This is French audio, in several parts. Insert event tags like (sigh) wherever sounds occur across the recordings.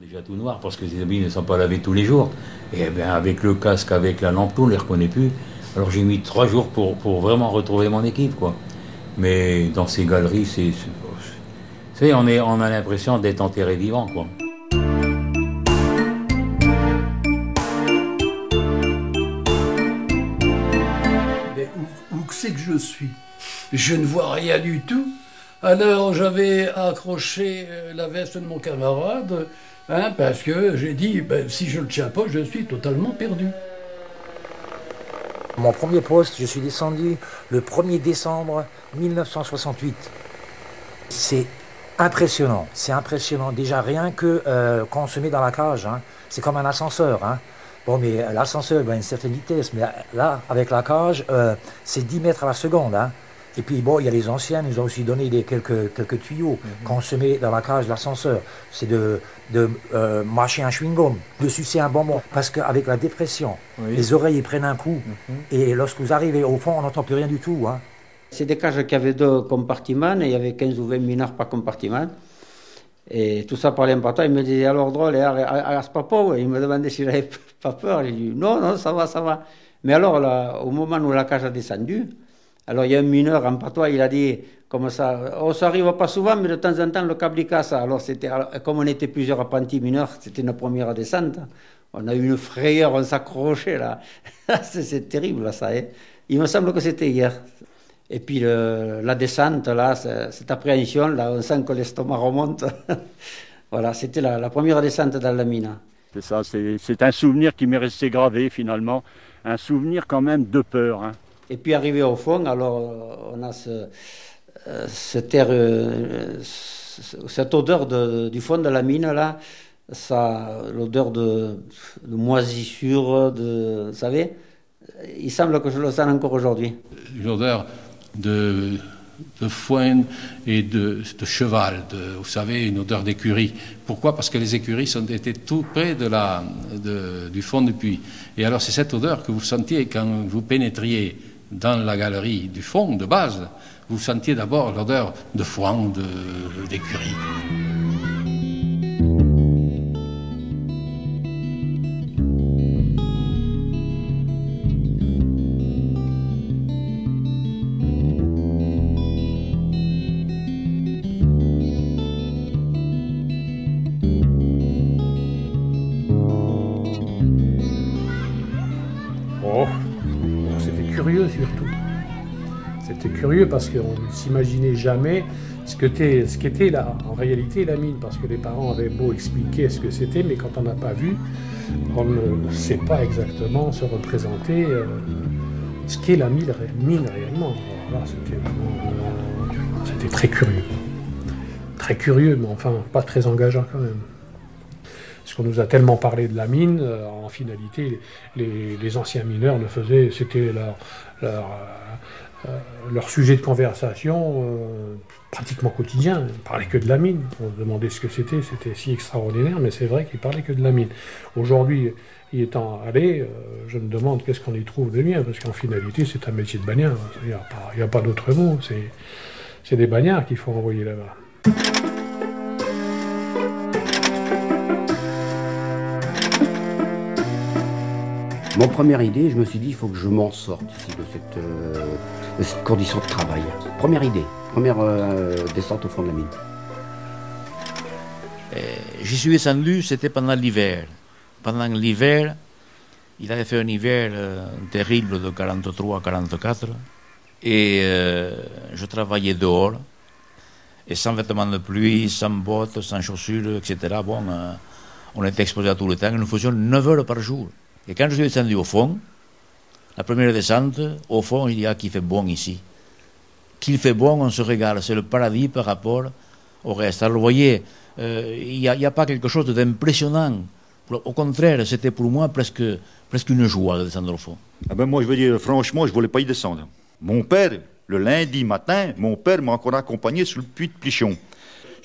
Déjà tout noir parce que les habits ne sont pas lavés tous les jours. Et bien avec le casque, avec la lampe, on ne les reconnaît plus. Alors j'ai mis trois jours pour, pour vraiment retrouver mon équipe. quoi. Mais dans ces galeries, c'est. on, on a l'impression d'être enterré vivant. quoi. Mais où, où que c'est que je suis? Je ne vois rien du tout. Alors j'avais accroché euh, la veste de mon camarade, hein, parce que j'ai dit, ben, si je ne le tiens pas, je suis totalement perdu. Mon premier poste, je suis descendu le 1er décembre 1968. C'est impressionnant, c'est impressionnant. Déjà rien que euh, quand on se met dans la cage, hein, c'est comme un ascenseur. hein. Bon, mais euh, l'ascenseur à une certaine vitesse, mais là, avec la cage, euh, c'est 10 mètres à la seconde. Et puis bon, il y a les anciens, ils nous ont aussi donné des, quelques, quelques tuyaux. Quand on se met dans la cage de l'ascenseur, c'est de, de euh, mâcher un chewing-gum, de sucer un bonbon. Parce qu'avec la dépression, les oreilles prennent un coup. Et lorsque vous arrivez au fond, on n'entend plus rien du tout. hein. C'est des cages qui avaient deux compartiments et il y avait 15 ou 20 mineurs par compartiment. Et tout ça parlait en partant. Il me disait alors drôle, et agace pas peur. Il me demandait si j'avais (laughs) pas peur. J'ai dit non, non, ça va, ça va. Mais alors, là, au moment où la cage a descendu, alors il y a un mineur en patois, il a dit comme ça, oh, ça arrive pas souvent, mais de temps en temps le câble casse. Alors c'était, comme on était plusieurs apprentis mineurs, c'était une première descente. On a eu une frayeur, on s'accrochait là. (laughs) c'est, terrible là, ça. hein. Il me semble que c'était hier. Et puis la descente, là, cette appréhension, là, on sent que l'estomac remonte. (laughs) voilà, c'était la, première descente dans la mine. C'est ça, c'est c'est un souvenir qui m'est resté gravé finalement, un souvenir quand même de peur. hein. Et puis arrivé au fond, alors euh, on a euh, euh, cette odeur de- du fond de la mine là, ça, l'odeur de, moisissure, vous savez, il semble que je le sens encore aujourd'hui. une odeur de, de foin et de, cheval, vous savez, une odeur d'écurie. Pourquoi? Parce que les écuries sont, étaient tout près du fond du puits. Et alors c'est cette odeur que vous sentiez quand vous pénétriez dans la galerie du fond, de base. Vous sentiez d'abord l'odeur de foin, d'écurie. Curieux surtout. C'était curieux parce qu'on ne s'imaginait jamais ce qu'était en réalité la mine, parce que les parents avaient beau expliquer ce que c'était, mais quand on n'a pas vu, on ne sait pas exactement se représenter euh, ce qu'est la mine, ré- mine réellement. Euh, c'était très curieux. Très curieux, mais enfin pas très engageant quand même. Parce qu'on nous a tellement parlé de la mine, euh, en finalité, les, anciens mineurs le faisaient, c'était euh, euh, leur sujet de conversation pratiquement quotidien. Ils ne parlaient que de la mine. On se demandait ce que c'était, c'était si extraordinaire, mais c'est vrai qu'ils parlaient que de la mine. Aujourd'hui, y étant allé, je me demande qu'est-ce qu'on y trouve de bien, parce qu'en finalité, c'est un métier de bagnard. Il n'y a pas, d'autre mot. C'est des bagnards qu'il faut envoyer là-bas. Mon première idée, je me suis dit, il faut que je m'en sorte ici de cette, euh, condition de travail. Première idée, première euh, descente au fond de la mine. Euh, J'y suis descendu, c'était pendant l'hiver. Pendant l'hiver, il avait fait un hiver terrible de 43 à 44. Et je travaillais dehors. Et sans vêtements de pluie, sans bottes, sans chaussures, etc. Bon, on était exposé à tout le temps. Nous faisions 9 heures par jour. Et quand je suis descendu au fond, la première descente, au fond, il y a qui fait bon ici. Qu'il fait bon, on se régale. C'est le paradis par rapport au reste. Alors, vous voyez, euh, il n'y a, pas quelque chose d'impressionnant. Au contraire, c'était pour moi presque, presque une joie de descendre au fond. Ah ben moi, je veux dire, franchement, je voulais pas y descendre. Mon père, le lundi matin, mon père m'a encore accompagné sur le puits de Plichon.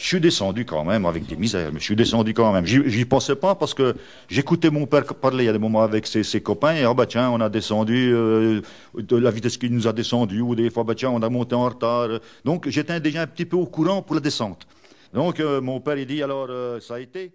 Je suis descendu quand même avec des misères, mais je suis descendu quand même. J'y pensais pas parce que j'écoutais mon père parler il y a des moments avec ses, ses copains et ah bah tiens, on a descendu euh, de la vitesse qu'il nous a descendu ou des fois bah tiens, on a monté en retard. Donc j'étais déjà un petit peu au courant pour la descente. Donc euh, mon père il dit alors euh, ça a été.